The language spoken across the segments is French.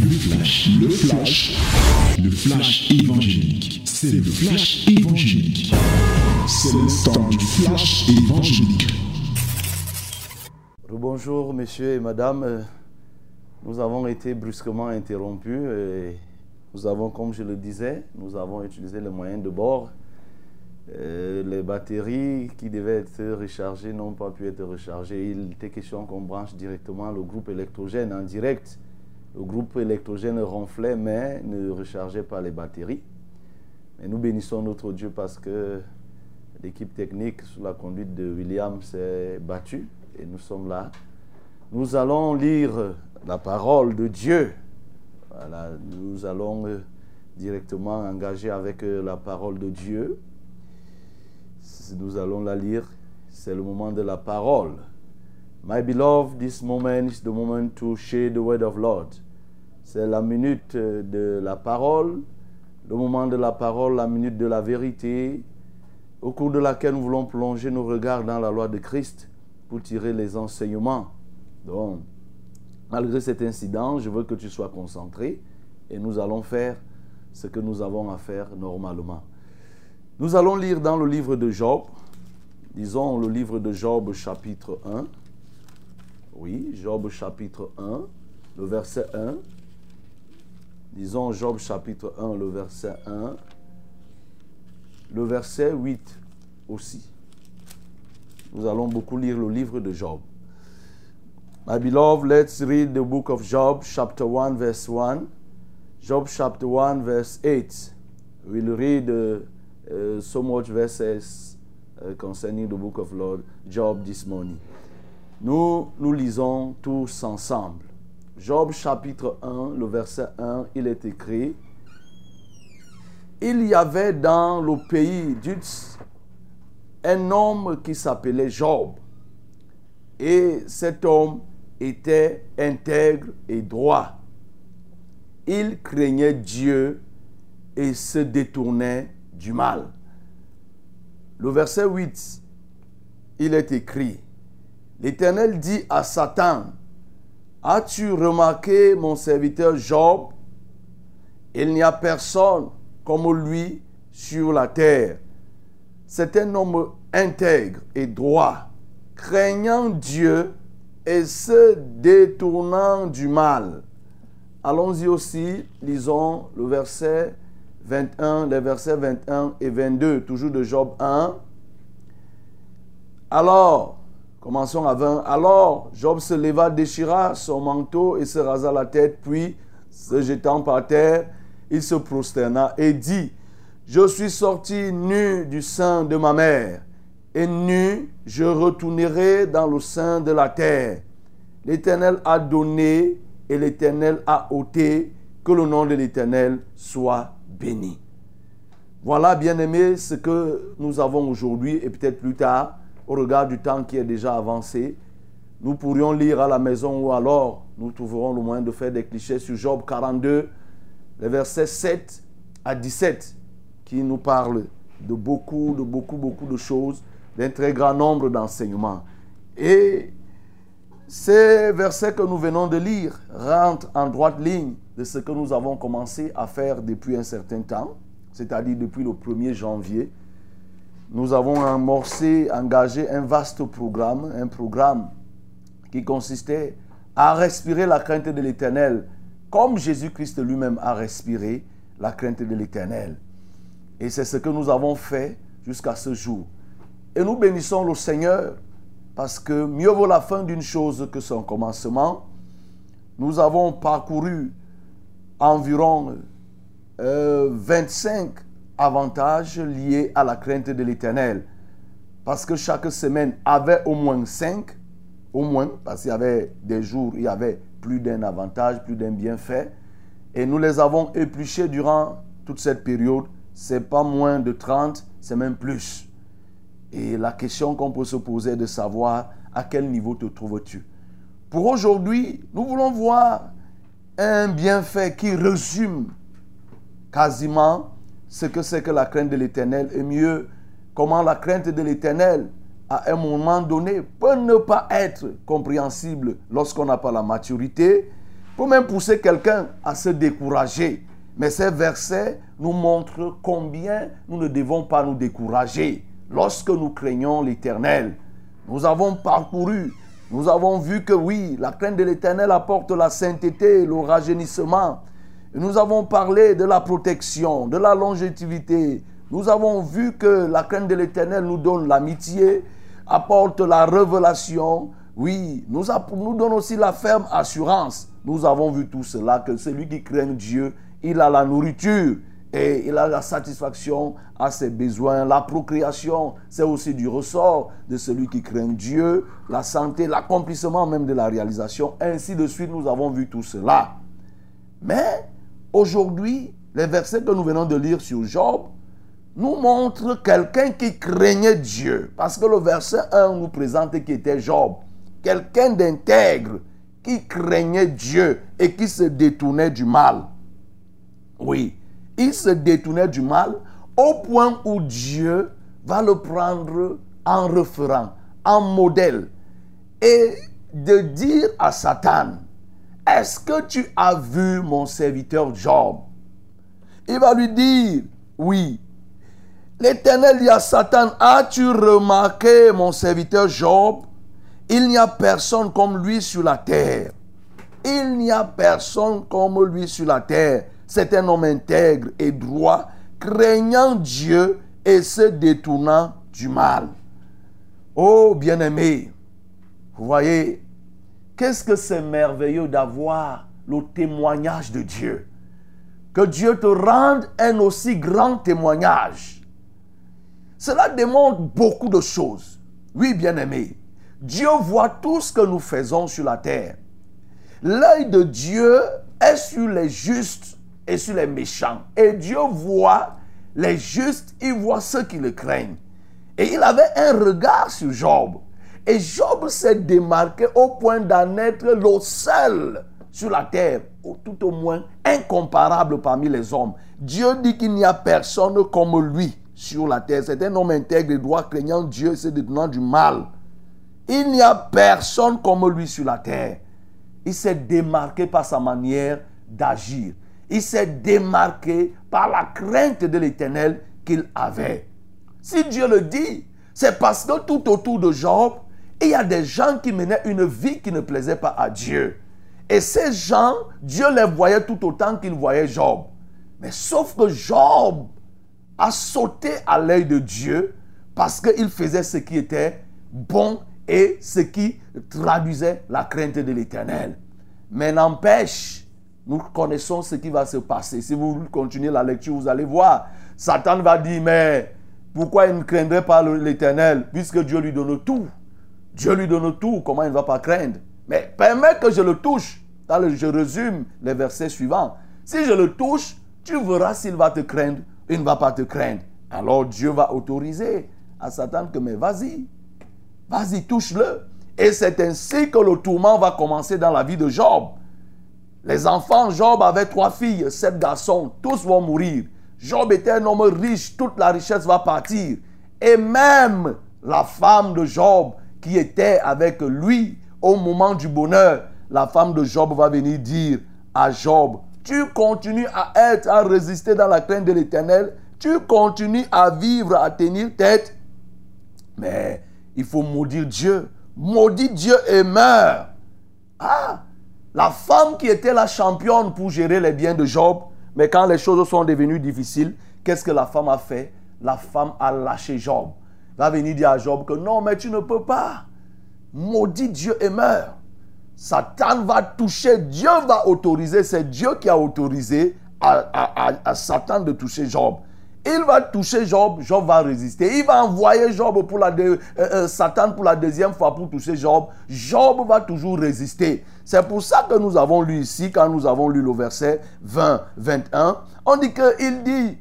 Le flash, le flash, le flash évangélique. C'est le flash évangélique. C'est le temps du flash évangélique. Bonjour messieurs et madame, nous avons été brusquement interrompus et nous avons, comme je le disais, nous avons utilisé les moyens de bord. Euh, les batteries qui devaient être rechargées n'ont pas pu être rechargées. Il était question qu'on branche directement le groupe électrogène en direct. Le groupe électrogène ronflait mais ne rechargeait pas les batteries. Mais nous bénissons notre Dieu parce que l'équipe technique sous la conduite de William s'est battue et nous sommes là. Nous allons lire la parole de Dieu. Nous allons euh, directement engager avec euh, la parole de Dieu. Nous allons la lire. C'est le moment de la parole. My beloved, this moment is the moment to share the word of Lord. C'est la minute euh, de la parole, le moment de la parole, la minute de la vérité, au cours de laquelle nous voulons plonger nos regards dans la loi de Christ pour tirer les enseignements. Donc, malgré cet incident, je veux que tu sois concentré et nous allons faire ce que nous avons à faire normalement. Nous allons lire dans le livre de Job, disons le livre de Job chapitre 1. Oui, Job chapitre 1, le verset 1. Disons Job chapitre 1, le verset 1. Le verset 8 aussi. Nous allons beaucoup lire le livre de Job. My beloved, let's read the book of Job, chapter 1, verse 1. Job, chapter 1, verse 8. We'll read uh, uh, so much verses uh, concerning the book of Lord Job this morning. Nous, nous lisons tous ensemble. Job, chapitre 1, le verset 1, il est écrit Il y avait dans le pays d'Utz un homme qui s'appelait Job. Et cet homme était intègre et droit. Il craignait Dieu et se détournait du mal. Le verset 8, il est écrit, L'Éternel dit à Satan, As-tu remarqué mon serviteur Job? Il n'y a personne comme lui sur la terre. C'est un homme intègre et droit, craignant Dieu et se détournant du mal. Allons-y aussi, lisons le verset 21, les versets 21 et 22, toujours de Job 1. Alors, commençons à 20. Alors, Job se leva, déchira son manteau et se rasa la tête, puis, se jetant par terre, il se prosterna et dit, je suis sorti nu du sein de ma mère, et nu je retournerai dans le sein de la terre. L'Éternel a donné et l'Éternel a ôté, que le nom de l'Éternel soit béni. Voilà, bien-aimés, ce que nous avons aujourd'hui et peut-être plus tard, au regard du temps qui est déjà avancé, nous pourrions lire à la maison ou alors nous trouverons le moyen de faire des clichés sur Job 42, les versets 7 à 17, qui nous parlent de beaucoup, de beaucoup, beaucoup de choses, d'un très grand nombre d'enseignements. Et ces versets que nous venons de lire rentrent en droite ligne de ce que nous avons commencé à faire depuis un certain temps, c'est-à-dire depuis le 1er janvier. Nous avons amorcé, engagé un vaste programme, un programme qui consistait à respirer la crainte de l'Éternel, comme Jésus-Christ lui-même a respiré la crainte de l'Éternel. Et c'est ce que nous avons fait jusqu'à ce jour. Et nous bénissons le Seigneur parce que mieux vaut la fin d'une chose que son commencement. Nous avons parcouru environ 25 avantages liés à la crainte de l'Éternel. Parce que chaque semaine avait au moins 5, au moins, parce qu'il y avait des jours, il y avait plus d'un avantage, plus d'un bienfait. Et nous les avons épluchés durant toute cette période. C'est pas moins de 30, c'est même plus. Et la question qu'on peut se poser est de savoir à quel niveau te trouves-tu. Pour aujourd'hui, nous voulons voir un bienfait qui résume quasiment ce que c'est que la crainte de l'Éternel et mieux comment la crainte de l'Éternel à un moment donné peut ne pas être compréhensible lorsqu'on n'a pas la maturité? Peut même pousser quelqu'un à se décourager. Mais ces versets nous montrent combien nous ne devons pas nous décourager lorsque nous craignons l'Éternel. Nous avons parcouru, nous avons vu que oui, la crainte de l'Éternel apporte la sainteté, le rajeunissement. Nous avons parlé de la protection, de la longévité. Nous avons vu que la crainte de l'Éternel nous donne l'amitié, apporte la révélation. Oui, nous, nous donne aussi la ferme assurance. Nous avons vu tout cela, que celui qui craint Dieu, il a la nourriture et il a la satisfaction à ses besoins. La procréation, c'est aussi du ressort de celui qui craint Dieu, la santé, l'accomplissement même de la réalisation. Ainsi de suite, nous avons vu tout cela. Mais aujourd'hui, les versets que nous venons de lire sur Job nous montrent quelqu'un qui craignait Dieu. Parce que le verset 1 nous présente qui était Job. Quelqu'un d'intègre qui craignait Dieu et qui se détournait du mal. Oui, il se détournait du mal au point où Dieu va le prendre en référent, en modèle, et de dire à Satan, est-ce que tu as vu mon serviteur Job? Il va lui dire, oui. L'Éternel dit à Satan, as-tu remarqué mon serviteur Job? Il n'y a personne comme lui sur la terre. Il n'y a personne comme lui sur la terre. C'est un homme intègre et droit, craignant Dieu et se détournant du mal. Oh bien-aimé, vous voyez, qu'est-ce que c'est merveilleux d'avoir le témoignage de Dieu? Que Dieu te rende un aussi grand témoignage. Cela démontre beaucoup de choses. Oui, bien-aimé, Dieu voit tout ce que nous faisons sur la terre. L'œil de Dieu est sur les justes et sur les méchants. Et Dieu voit les justes, il voit ceux qui le craignent. Et il avait un regard sur Job. Et Job s'est démarqué au point d'en être le seul sur la terre, ou tout au moins incomparable parmi les hommes. Dieu dit qu'il n'y a personne comme lui sur la terre. C'est un homme intègre et droit, craignant Dieu et se détenant du mal. Il n'y a personne comme lui sur la terre. Il s'est démarqué par sa manière d'agir il s'est démarqué par la crainte de l'éternel qu'il avait. Si Dieu le dit, c'est parce que tout autour de Job, il y a des gens qui menaient une vie qui ne plaisait pas à Dieu. Et ces gens, Dieu les voyait tout autant qu'il voyait Job. Mais sauf que Job a sauté à l'œil de Dieu parce qu'il faisait ce qui était bon et ce qui traduisait la crainte de l'éternel. Mais n'empêche, nous connaissons ce qui va se passer. Si vous continuez la lecture, vous allez voir. Satan va dire, mais pourquoi il ne craindrait pas l'éternel puisque Dieu lui donne tout? Dieu lui donne tout, comment il ne va pas craindre Mais permets que je le touche. je résume les versets suivants. Si je le touche, tu verras s'il va te craindre, il ne va pas te craindre. Alors Dieu va autoriser à Satan que, mais vas-y, vas-y, touche-le. Et c'est ainsi que le tourment va commencer dans la vie de Job. Les enfants, Job avait trois filles, sept garçons, tous vont mourir. Job était un homme riche, toute la richesse va partir. Et même la femme de Job qui était avec lui au moment du bonheur, la femme de Job va venir dire à Job, tu continues à être, à résister dans la crainte de l'éternel, tu continues à vivre, à tenir tête. Mais il faut maudire Dieu. Maudit Dieu et meurt. Ah, la femme qui était la championne pour gérer les biens de Job, mais quand les choses sont devenues difficiles, qu'est-ce que la femme a fait? La femme a lâché Job. Va venir dire à Job que non, mais tu ne peux pas. Maudit Dieu et meurt. Satan va toucher, Dieu va autoriser, c'est Dieu qui a autorisé à, Satan de toucher Job. Il va toucher Job, Job va résister. Il va envoyer Job pour la euh, euh, Satan pour la deuxième fois pour toucher Job. Job va toujours résister. C'est pour ça que nous avons lu ici, quand nous avons lu le verset 20, 21, on dit qu'il dit,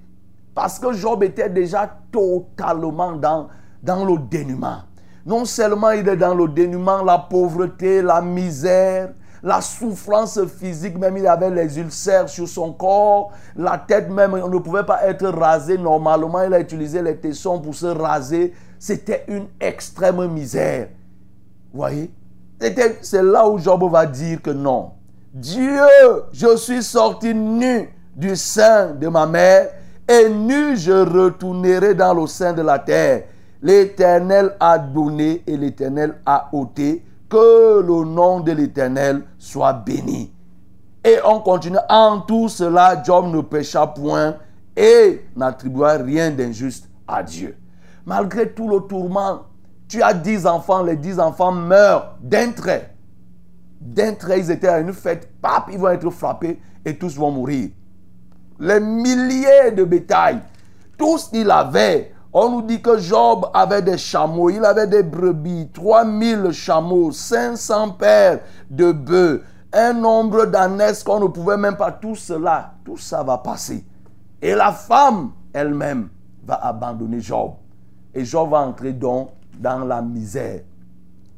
parce que Job était déjà totalement dans, dans le dénuement. Non seulement il est dans le dénuement, la pauvreté, la misère, la souffrance physique, même il avait les ulcères sur son corps, la tête même, on ne pouvait pas être rasé normalement, il a utilisé les tessons pour se raser. C'était une extrême misère. Vous voyez? C'est là où Job va dire que non. Dieu, je suis sorti nu du sein de ma mère, et nu je retournerai dans le sein de la terre. L'Éternel a donné et l'Éternel a ôté. Que le nom de l'Éternel soit béni. Et on continue. En tout cela, Job ne pécha point et n'attribua rien d'injuste à Dieu. Malgré tout le tourment, tu as dix enfants, les dix enfants meurent d'un trait. D'un trait, ils étaient à une fête, pap, ils vont être frappés et tous vont mourir. Les milliers de bétail, tout ce qu'il avait, on nous dit que Job avait des chameaux, il avait des brebis, 3000 chameaux, 500 paires de bœufs, un nombre d'ânesses qu'on ne pouvait même pas. Tout cela, tout ça va passer. Et la femme elle-même va abandonner Job. Et Job va entrer donc dans la misère,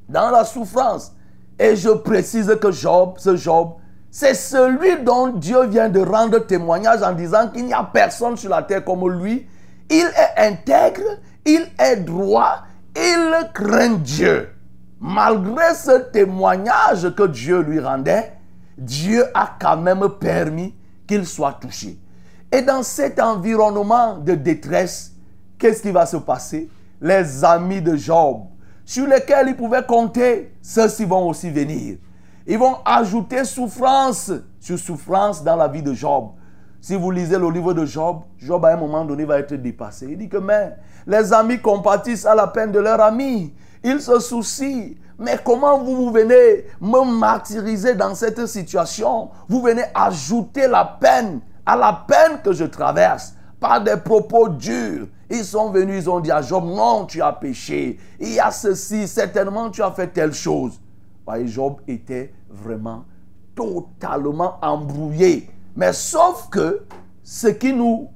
dans la souffrance. Et je précise que Job, ce Job, c'est celui dont Dieu vient de rendre témoignage en disant qu'il n'y a personne sur la terre comme lui il est intègre, il est droit, il craint Dieu. Malgré ce témoignage que Dieu lui rendait, Dieu a quand même permis qu'il soit touché. Et dans cet environnement de détresse, qu'est-ce qui va se passer? Les amis de Job, sur lesquels il pouvait compter, ceux-ci vont aussi venir. Ils vont ajouter souffrance sur souffrance dans la vie de Job. Si vous lisez le livre de Job, Job à un moment donné va être dépassé. Il dit que mais les amis compatissent à la peine de leurs amis. Ils se soucient. Mais comment vous, vous venez me martyriser dans cette situation? Vous venez ajouter la peine à la peine que je traverse par des propos durs. Ils sont venus, ils ont dit à Job, non, tu as péché. Il y a ceci, certainement tu as fait telle chose. Job était vraiment totalement embrouillé mais sauf que ce qui nous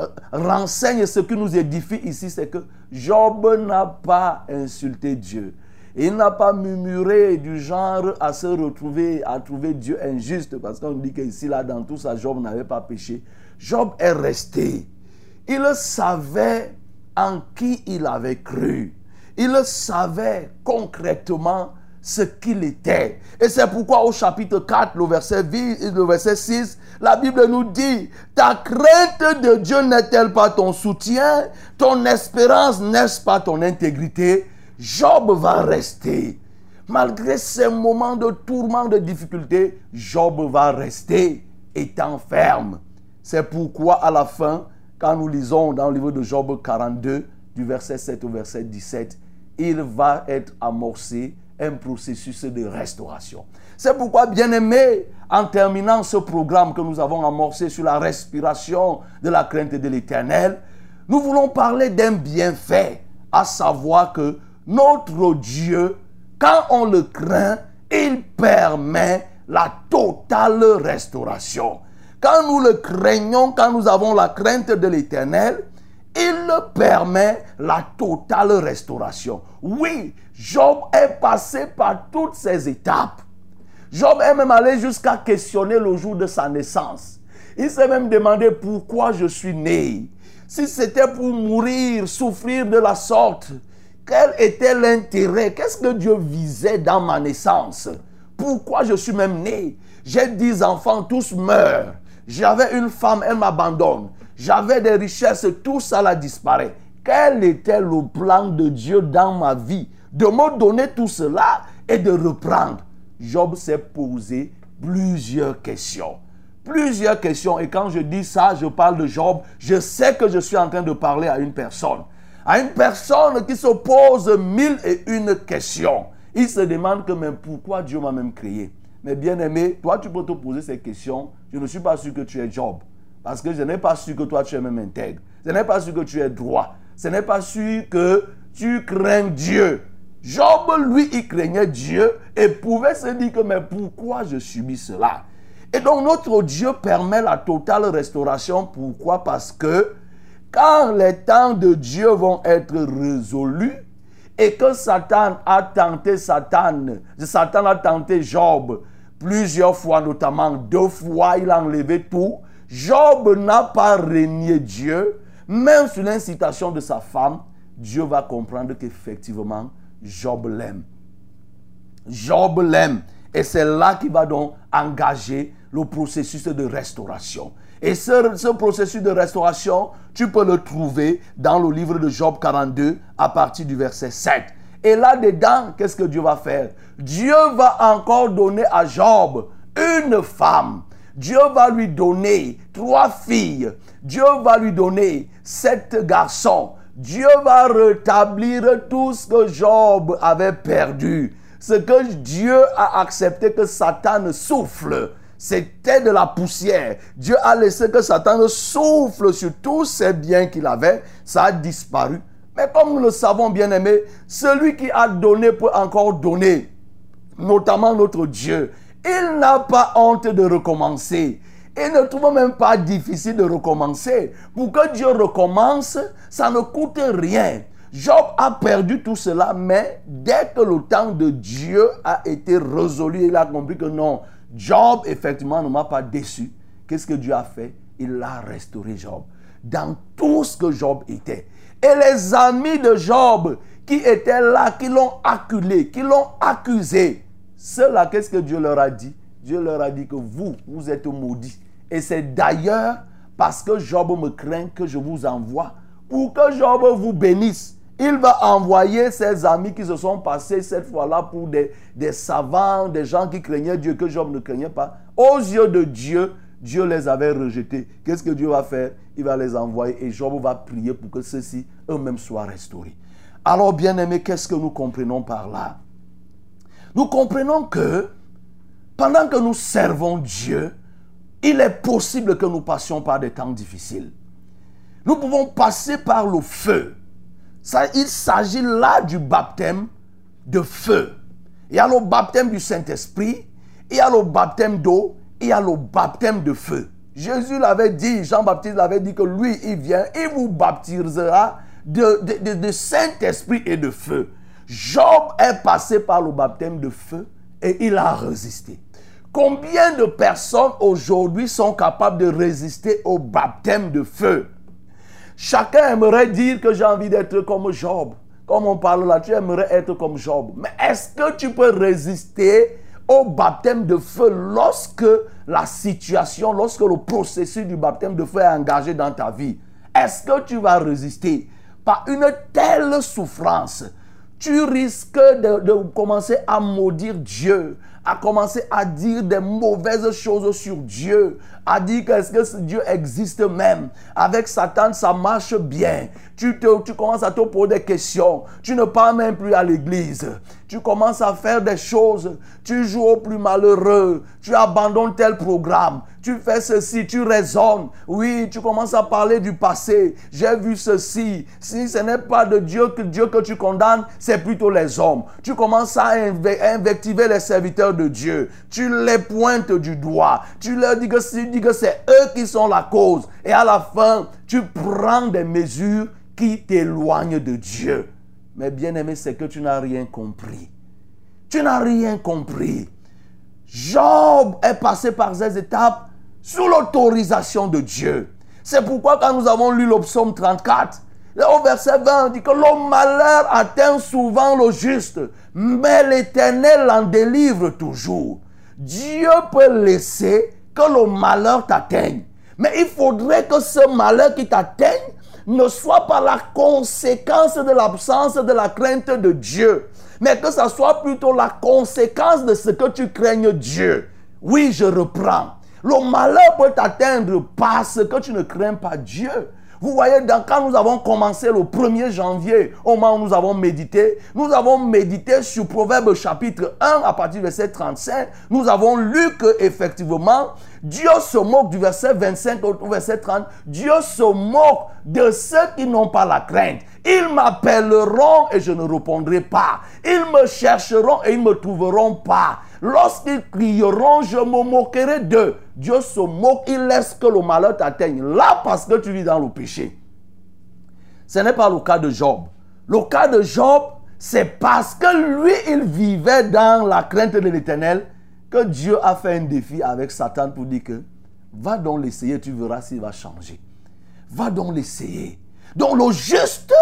euh, renseigne, ce qui nous édifie ici, c'est que Job n'a pas insulté Dieu. Il n'a pas murmuré du genre à se retrouver, à trouver Dieu injuste, parce qu'on dit qu'ici, là, dans tout ça, Job n'avait pas péché. Job est resté. Il savait en qui il avait cru. Il savait concrètement ce qu'il était. Et c'est pourquoi au chapitre 4, le verset, verset 6, la Bible nous dit, ta crainte de Dieu n'est-elle pas ton soutien? Ton espérance n'est-ce pas ton intégrité? Job va rester. Malgré ces moments de tourment, de difficulté, Job va rester étant ferme. C'est pourquoi à la fin, quand nous lisons dans le livre de Job 42, du verset 7 au verset 17, il va être amorcé un processus de restauration. C'est pourquoi, bien aimé, en terminant ce programme que nous avons amorcé sur la respiration de la crainte de l'éternel, nous voulons parler d'un bienfait, à savoir que notre Dieu, quand on le craint, il permet la totale restauration. Quand nous le craignons, quand nous avons la crainte de l'éternel, il permet la totale restauration. Oui, Job est passé par toutes ces étapes. Job est même allé jusqu'à questionner le jour de sa naissance. Il s'est même demandé pourquoi je suis né. Si c'était pour mourir, souffrir de la sorte, quel était l'intérêt? Qu'est-ce que Dieu visait dans ma naissance? Pourquoi je suis même né? J'ai dix enfants, tous meurent. J'avais une femme, elle m'abandonne. J'avais des richesses, tout ça là disparaît. Quel était le plan de Dieu dans ma vie De me donner tout cela et de reprendre? Job s'est posé plusieurs questions. Plusieurs questions. Et quand je dis ça, je parle de Job. Je sais que je suis en train de parler à une personne. À une personne qui se pose mille et une questions. Il se demande que mais pourquoi Dieu m'a même créé? Mais bien aimé, toi tu peux te poser ces questions. Je ne suis pas sûr que tu es Job. Parce que je n'ai pas su que toi tu es même intègre. Je n'ai pas su que tu es droit. Ce n'est pas su que tu crains Dieu. Job, lui, il craignait Dieu et pouvait se dire que mais pourquoi je subis cela? Et donc notre Dieu permet la totale restauration. Pourquoi? Parce que quand les temps de Dieu vont être résolus et que Satan a tenté Satan, Satan a tenté Job plusieurs fois, notamment deux fois, il a enlevé tout. Job n'a pas régné Dieu, même sous l'incitation de sa femme, Dieu va comprendre qu'effectivement, Job l'aime. Job l'aime. Et c'est là qu'il va donc engager le processus de restauration. Et ce, ce, processus de restauration, tu peux le trouver dans le livre de Job 42 à partir du verset 7. Et là-dedans, qu'est-ce que Dieu va faire? Dieu va encore donner à Job une femme. Dieu va lui donner trois filles. Dieu va lui donner sept garçons. Dieu va rétablir tout ce que Job avait perdu. Ce que Dieu a accepté que Satan souffle, c'était de la poussière. Dieu a laissé que Satan souffle sur tous ses biens qu'il avait. Ça a disparu. Mais comme nous le savons bien aimé, celui qui a donné peut encore donner, notamment notre Dieu. Il n'a pas honte de recommencer. Il ne trouve même pas difficile de recommencer. Pour que Dieu recommence, ça ne coûte rien. Job a perdu tout cela, mais dès que le temps de Dieu a été résolu, il a compris que non, Job effectivement ne m'a pas déçu. Qu'est-ce que Dieu a fait? Il a restauré Job dans tout ce que Job était. Et les amis de Job qui étaient là, qui l'ont acculé, qui l'ont accusé, ceux-là, qu'est-ce que Dieu leur a dit? Dieu leur a dit que vous, vous êtes maudits. Et c'est d'ailleurs parce que Job me craint que je vous envoie pour que Job vous bénisse. Il va envoyer ses amis qui se sont passés cette fois-là pour des, des savants, des gens qui craignaient Dieu, que Job ne craignait pas. Aux yeux de Dieu, Dieu les avait rejetés. Qu'est-ce que Dieu va faire? Il va les envoyer et Job va prier pour que ceux-ci eux-mêmes soient restaurés. Alors, bien aimés, qu'est-ce que nous comprenons par là? Nous comprenons que pendant que nous servons Dieu, il est possible que nous passions par des temps difficiles. Nous pouvons passer par le feu. Ça, il s'agit là du baptême de feu. Il y a le baptême du Saint-Esprit, il y a le baptême d'eau, il y a le baptême de feu. Jésus l'avait dit, Jean-Baptiste l'avait dit que lui, il vient, il vous baptisera de, Saint-Esprit et de feu. Job est passé par le baptême de feu et il a résisté. Combien de personnes aujourd'hui sont capables de résister au baptême de feu? Chacun aimerait dire que j'ai envie d'être comme Job. Comme on parle là, tu aimerais être comme Job. Mais est-ce que tu peux résister au baptême de feu lorsque la situation, lorsque le processus du baptême de feu est engagé dans ta vie, est-ce que tu vas résister? Par une telle souffrance Tu risques de, commencer à maudire Dieu, à commencer à dire des mauvaises choses sur Dieu, à dire qu'est-ce que Dieu existe même? Avec Satan, ça marche bien. Tu, te, tu commences à te poser des questions. Tu ne parles même plus à l'église. Tu commences à faire des choses. Tu joues au plus malheureux. Tu abandonnes tel programme. Tu fais ceci. Tu raisonnes. Oui, tu commences à parler du passé. J'ai vu ceci. Si ce n'est pas de Dieu que Dieu que tu condamnes, c'est plutôt les hommes. Tu commences à invectiver les serviteurs de Dieu. Tu les pointes du doigt. Tu leur dis que c'est que c'est eux qui sont la cause. Et à la fin, tu prends des mesures qui t'éloignent de Dieu. Mais bien aimé, c'est que tu n'as rien compris. Tu n'as rien compris. Job est passé par ces étapes sous l'autorisation de Dieu. C'est pourquoi quand nous avons lu le psaume 34, au verset 20, on dit que le malheur atteint souvent le juste, mais l'Éternel en délivre toujours. Dieu peut laisser que le malheur t'atteigne. Mais il faudrait que ce malheur qui t'atteigne ne soit pas la conséquence de l'absence de la crainte de Dieu, mais que ça soit plutôt la conséquence de ce que tu craignes Dieu. Oui, je reprends. Le malheur peut t'atteindre parce que tu ne crains pas Dieu. Vous voyez, quand nous avons commencé le 1er janvier, au moment où nous avons médité, nous avons médité sur Proverbe chapitre 1 à partir du verset 35. Nous avons lu que effectivement, Dieu se moque du verset 25 au verset 30. Dieu se moque de ceux qui n'ont pas la crainte. Ils m'appelleront et je ne répondrai pas. Ils me chercheront et ils ne me trouveront pas. Lorsqu'ils crieront, je me moquerai d'eux. Dieu se moque, il laisse que le malheur t'atteigne. Là, parce que tu vis dans le péché. Ce n'est pas le cas de Job. Le cas de Job, c'est parce que lui, il vivait dans la crainte de l'éternel que Dieu a fait un défi avec Satan pour dire que va donc l'essayer, tu verras s'il va changer. Va donc l'essayer. Donc le juste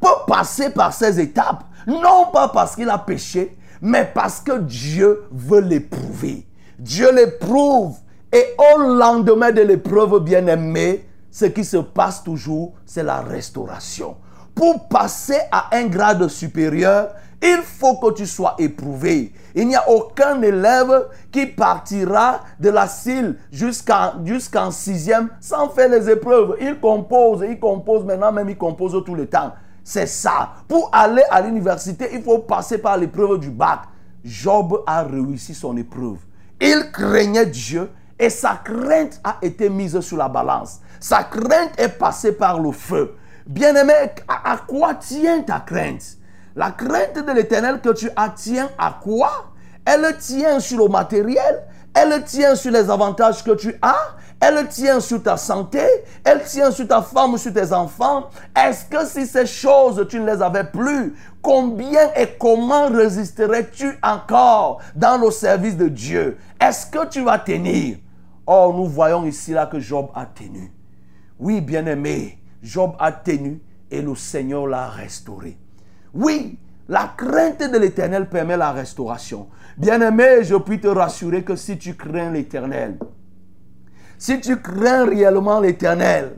peut passer par ces étapes, non pas parce qu'il a péché, mais parce que Dieu veut l'éprouver. Dieu l'éprouve. Et au lendemain de l'épreuve bien-aimée, ce qui se passe toujours, c'est la restauration. Pour passer à un grade supérieur, il faut que tu sois éprouvé. Il n'y a aucun élève qui partira de la CIL jusqu'en sixième sans faire les épreuves. Il compose, il compose maintenant même, il compose tout le temps. C'est ça. Pour aller à l'université, il faut passer par l'épreuve du bac. Job a réussi son épreuve. Il craignait Dieu et sa crainte a été mise sur la balance. Sa crainte est passée par le feu. Bien-aimé, à quoi tient ta crainte? La crainte de l'éternel que tu as tient à quoi? Elle tient sur le matériel, elle tient sur les avantages que tu as, elle tient sur ta santé, elle tient sur ta femme, sur tes enfants. Est-ce que si ces choses, tu ne les avais plus, combien et comment résisterais-tu encore dans le service de Dieu? Est-ce que tu vas tenir? Or, nous voyons ici là que Job a tenu. Oui, bien-aimé, Job a tenu et le Seigneur l'a restauré. Oui, la crainte de l'éternel permet la restauration. Bien-aimé, je puis te rassurer que si tu crains l'éternel, si tu crains réellement l'éternel,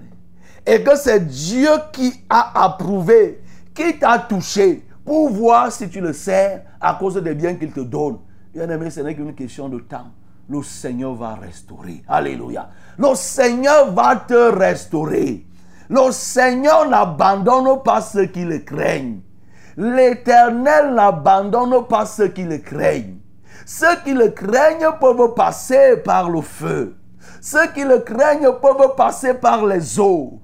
et que c'est Dieu qui a approuvé, qui t'a touché, pour voir si tu le sers à cause des biens qu'il te donne. Bien-aimé, ce n'est qu'une question de temps. Le Seigneur va restaurer. Alléluia. Le Seigneur va te restaurer. Le Seigneur n'abandonne pas ceux qui le craignent. L'Éternel n'abandonne pas ceux qui le craignent. Ceux qui le craignent peuvent passer par le feu. Ceux qui le craignent peuvent passer par les eaux.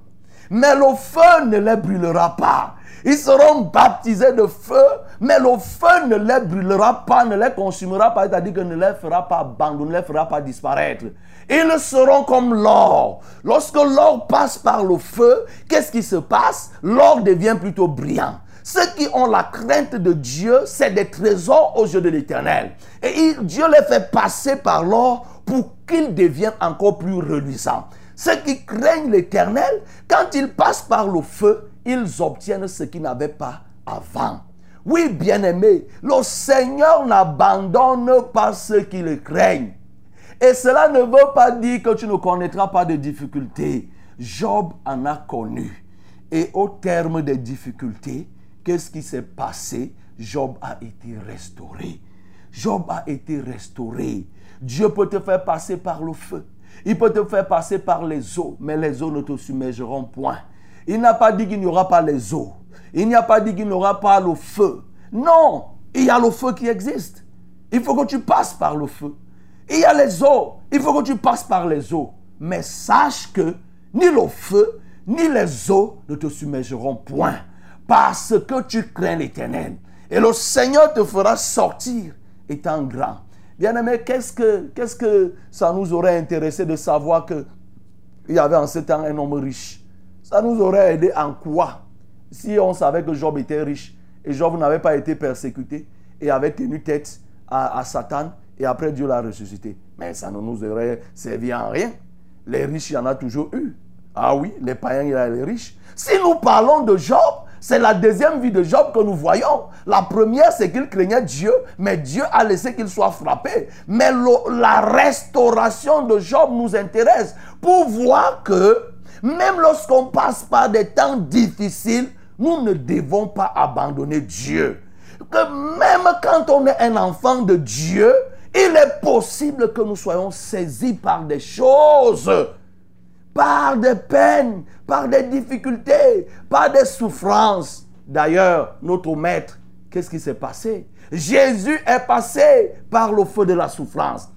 Mais le feu ne les brûlera pas. Ils seront baptisés de feu, mais le feu ne les brûlera pas, ne les consumera pas, c'est-à-dire que ne les fera pas abandonner, ne les fera pas disparaître. Ils seront comme l'or. Lorsque l'or passe par le feu, qu'est-ce qui se passe? L'or devient plutôt brillant. Ceux qui ont la crainte de Dieu, c'est des trésors aux yeux de l'Éternel. Et Dieu les fait passer par l'or pour qu'ils deviennent encore plus reluisants. Ceux qui craignent l'Éternel, quand ils passent par le feu, ils obtiennent ce qu'ils n'avaient pas avant. Oui, bien-aimé, le Seigneur n'abandonne pas ceux qui le craignent. Et cela ne veut pas dire que tu ne connaîtras pas de difficultés. Job en a connu. Et au terme des difficultés, qu'est-ce qui s'est passé? Job a été restauré. Job a été restauré. Dieu peut te faire passer par le feu. Il peut te faire passer par les eaux, mais les eaux ne te submergeront point. Il n'a pas dit qu'il n'y aura pas les eaux. Il n'y a pas dit qu'il n'y aura pas le feu. Non, il y a le feu qui existe. Il faut que tu passes par le feu. Il y a les eaux. Il faut que tu passes par les eaux. Mais sache que ni le feu, ni les eaux ne te submergeront point. Parce que tu crains l'éternel. Et le Seigneur te fera sortir étant grand. Bien-aimé, qu'est-ce que, qu'est-ce que ça nous aurait intéressé de savoir qu'il y avait en ce temps un homme riche? Ça nous aurait aidé en quoi? Si on savait que Job était riche et Job n'avait pas été persécuté et avait tenu tête à, Satan et après Dieu l'a ressuscité. Mais ça ne nous aurait servi en rien. Les riches, il y en a toujours eu. Ah oui, les païens, il y a les riches. Si nous parlons de Job, c'est la deuxième vie de Job que nous voyons. La première, c'est qu'il craignait Dieu, mais Dieu a laissé qu'il soit frappé. Mais la restauration de Job nous intéresse pour voir que même lorsqu'on passe par des temps difficiles, nous ne devons pas abandonner Dieu. Que même quand on est un enfant de Dieu, il est possible que nous soyons saisis par des choses, par des peines, par des difficultés, par des souffrances. D'ailleurs, notre maître, qu'est-ce qui s'est passé? Jésus est passé par le feu de la souffrance.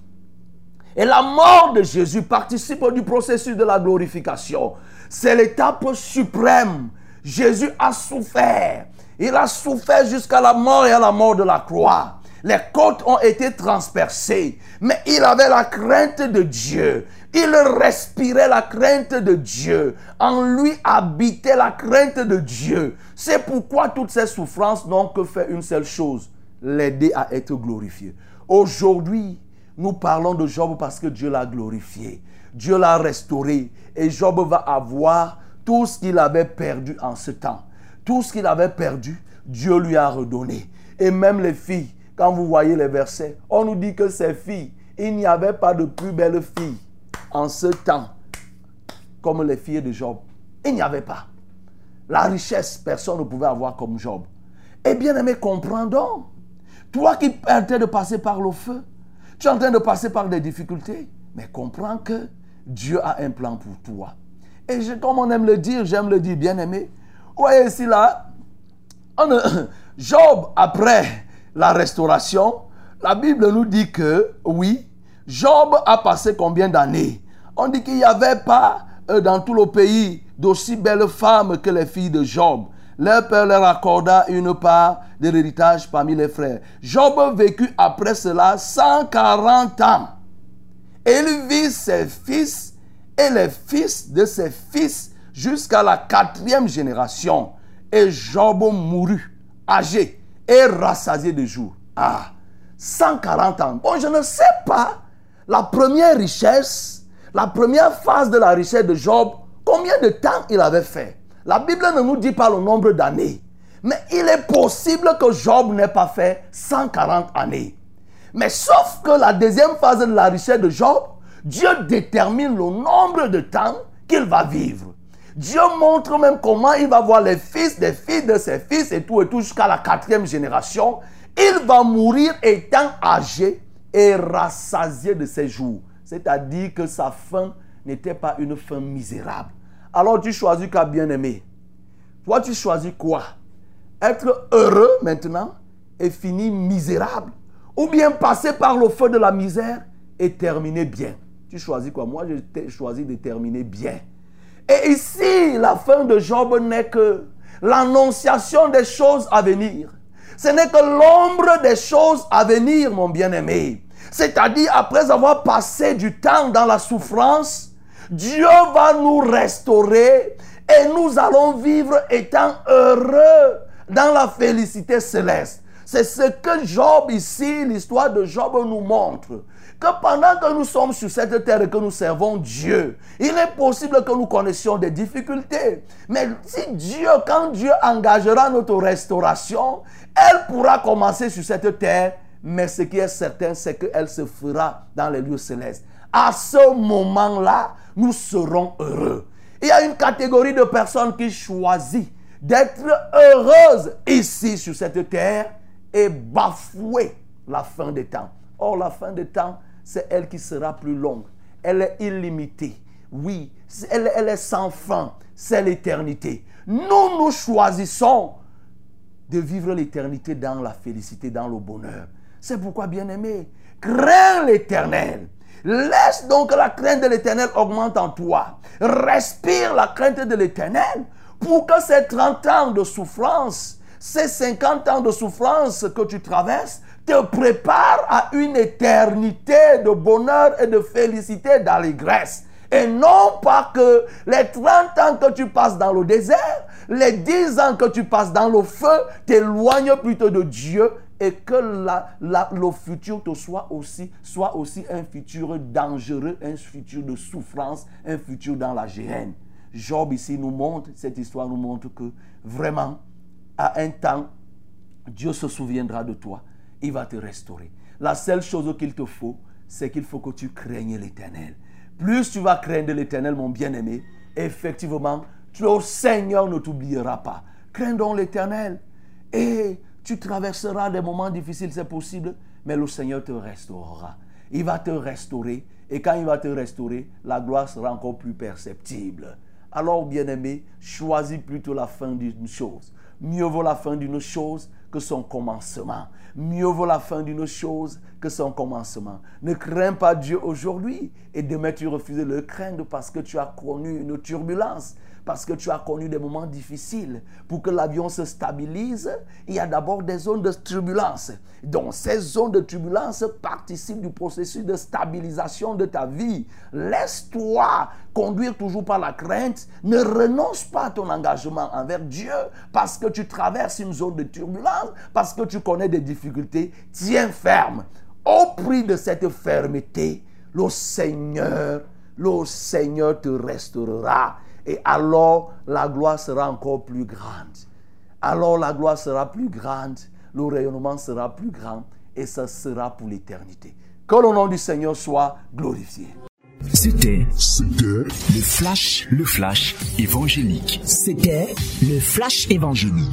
Et la mort de Jésus participe du processus de la glorification. C'est l'étape suprême. Jésus a souffert. Il a souffert jusqu'à la mort et à la mort de la croix. Les côtes ont été transpercées. Mais il avait la crainte de Dieu. Il respirait la crainte de Dieu. En lui habitait la crainte de Dieu. C'est pourquoi toutes ces souffrances n'ont que fait une seule chose. L'aider à être glorifié. Aujourd'hui, nous parlons de Job parce que Dieu l'a glorifié. Dieu l'a restauré. Et Job va avoir tout ce qu'il avait perdu en ce temps. Tout ce qu'il avait perdu, Dieu lui a redonné. Et même les filles quand vous voyez les versets, on nous dit que ces filles, il n'y avait pas de plus belles filles en ce temps comme les filles de Job. Il n'y avait pas. La richesse, personne ne pouvait avoir comme Job. Eh bien aimé, comprendons. Toi qui train de passer par le feu, tu es en train de passer par des difficultés, mais comprends que Dieu a un plan pour toi. Et comme on aime le dire, j'aime le dire, bien aimé. Voyez ici là, Job, après la restauration, la Bible nous dit que, oui, Job a passé combien d'années? On dit qu'il n'y avait pas euh, dans tout le pays d'aussi belles femmes que les filles de Job. Leur père leur accorda une part de l'héritage parmi les frères. Job vécut après cela 140 ans. Il vit ses fils et les fils de ses fils jusqu'à la quatrième génération. Et Job mourut, âgé et rassasié de jours. Ah, 140 ans. Bon, je ne sais pas la première richesse, la première phase de la richesse de Job, combien de temps il avait fait. La Bible ne nous dit pas le nombre d'années. Mais il est possible que Job n'ait pas fait 140 années. Mais sauf que la deuxième phase de la richesse de Job, Dieu détermine le nombre de temps qu'il va vivre. Dieu montre même comment il va voir les fils des fils de ses fils et tout et tout jusqu'à la quatrième génération. Il va mourir étant âgé et rassasié de ses jours. C'est-à-dire que sa fin n'était pas une fin misérable. Alors tu choisis qu'à bien-aimé? Toi, tu choisis quoi? Être heureux maintenant et finir misérable. Ou bien passer par le feu de la misère et terminer bien. Tu choisis quoi? Moi, j'ai choisi de terminer bien. Et ici, la fin de Job n'est que l'annonciation des choses à venir. Ce n'est que l'ombre des choses à venir, mon bien-aimé. C'est-à-dire, après avoir passé du temps dans la souffrance, Dieu va nous restaurer et nous allons vivre étant heureux dans la félicité céleste. C'est ce que Job ici, l'histoire de Job nous montre. Que pendant que nous sommes sur cette terre et que nous servons Dieu, il est possible que nous connaissions des difficultés. Mais si Dieu, quand Dieu engagera notre restauration, elle pourra commencer sur cette terre. Mais ce qui est certain, c'est qu'elle se fera dans les lieux célestes. À ce moment-là, nous serons heureux. Il y a une catégorie de personnes qui choisit d'être heureuses ici sur cette terre et bafouer la fin des temps. Or, la fin des temps, c'est elle qui sera plus longue. Elle est illimitée. Oui, elle, est sans fin. C'est l'éternité. Nous, nous choisissons de vivre l'éternité dans la félicité, dans le bonheur. C'est pourquoi, bien-aimé, crains l'éternel Laisse donc la crainte de l'éternel augmente en toi. Respire la crainte de l'éternel pour que ces 30 ans de souffrance, ces 50 ans de souffrance que tu traverses, te préparent à une éternité de bonheur et de félicité d'allégresse. Et non pas que les 30 ans que tu passes dans le désert, les 10 ans que tu passes dans le feu, t'éloignent plutôt de Dieu et que la, le futur te soit aussi, soit aussi un futur dangereux, un futur de souffrance, un futur dans la géhenne. Job ici nous montre, cette histoire nous montre que vraiment, à un temps, Dieu se souviendra de toi. Il va te restaurer. La seule chose qu'il te faut, c'est qu'il faut que tu craignes l'éternel. Plus tu vas craindre l'éternel, mon bien-aimé, effectivement, le Seigneur ne t'oubliera pas. Crains donc l'éternel. Et tu traverseras des moments difficiles, c'est possible, mais le Seigneur te restaurera. Il va te restaurer. Et quand il va te restaurer, la gloire sera encore plus perceptible. Alors, bien-aimé, choisis plutôt la fin d'une chose. Mieux vaut la fin d'une chose que son commencement. Mieux vaut la fin d'une chose que son commencement. Ne crains pas Dieu aujourd'hui et demain tu refuses de le craindre parce que tu as connu une turbulence parce que tu as connu des moments difficiles. Pour que l'avion se stabilise, il y a d'abord des zones de turbulence. Donc ces zones de turbulence participent du processus de stabilisation de ta vie. Laisse-toi conduire toujours par la crainte. Ne renonce pas à ton engagement envers Dieu parce que tu traverses une zone de turbulence, parce que tu connais des difficultés. Tiens ferme. Au prix de cette fermeté, le Seigneur, le Seigneur te restaurera et alors, la gloire sera encore plus grande. Alors, la gloire sera plus grande. Le rayonnement sera plus grand. et ça sera pour l'éternité. Que le nom du Seigneur soit glorifié. C'était le flash, le flash évangélique. C'était le flash évangélique.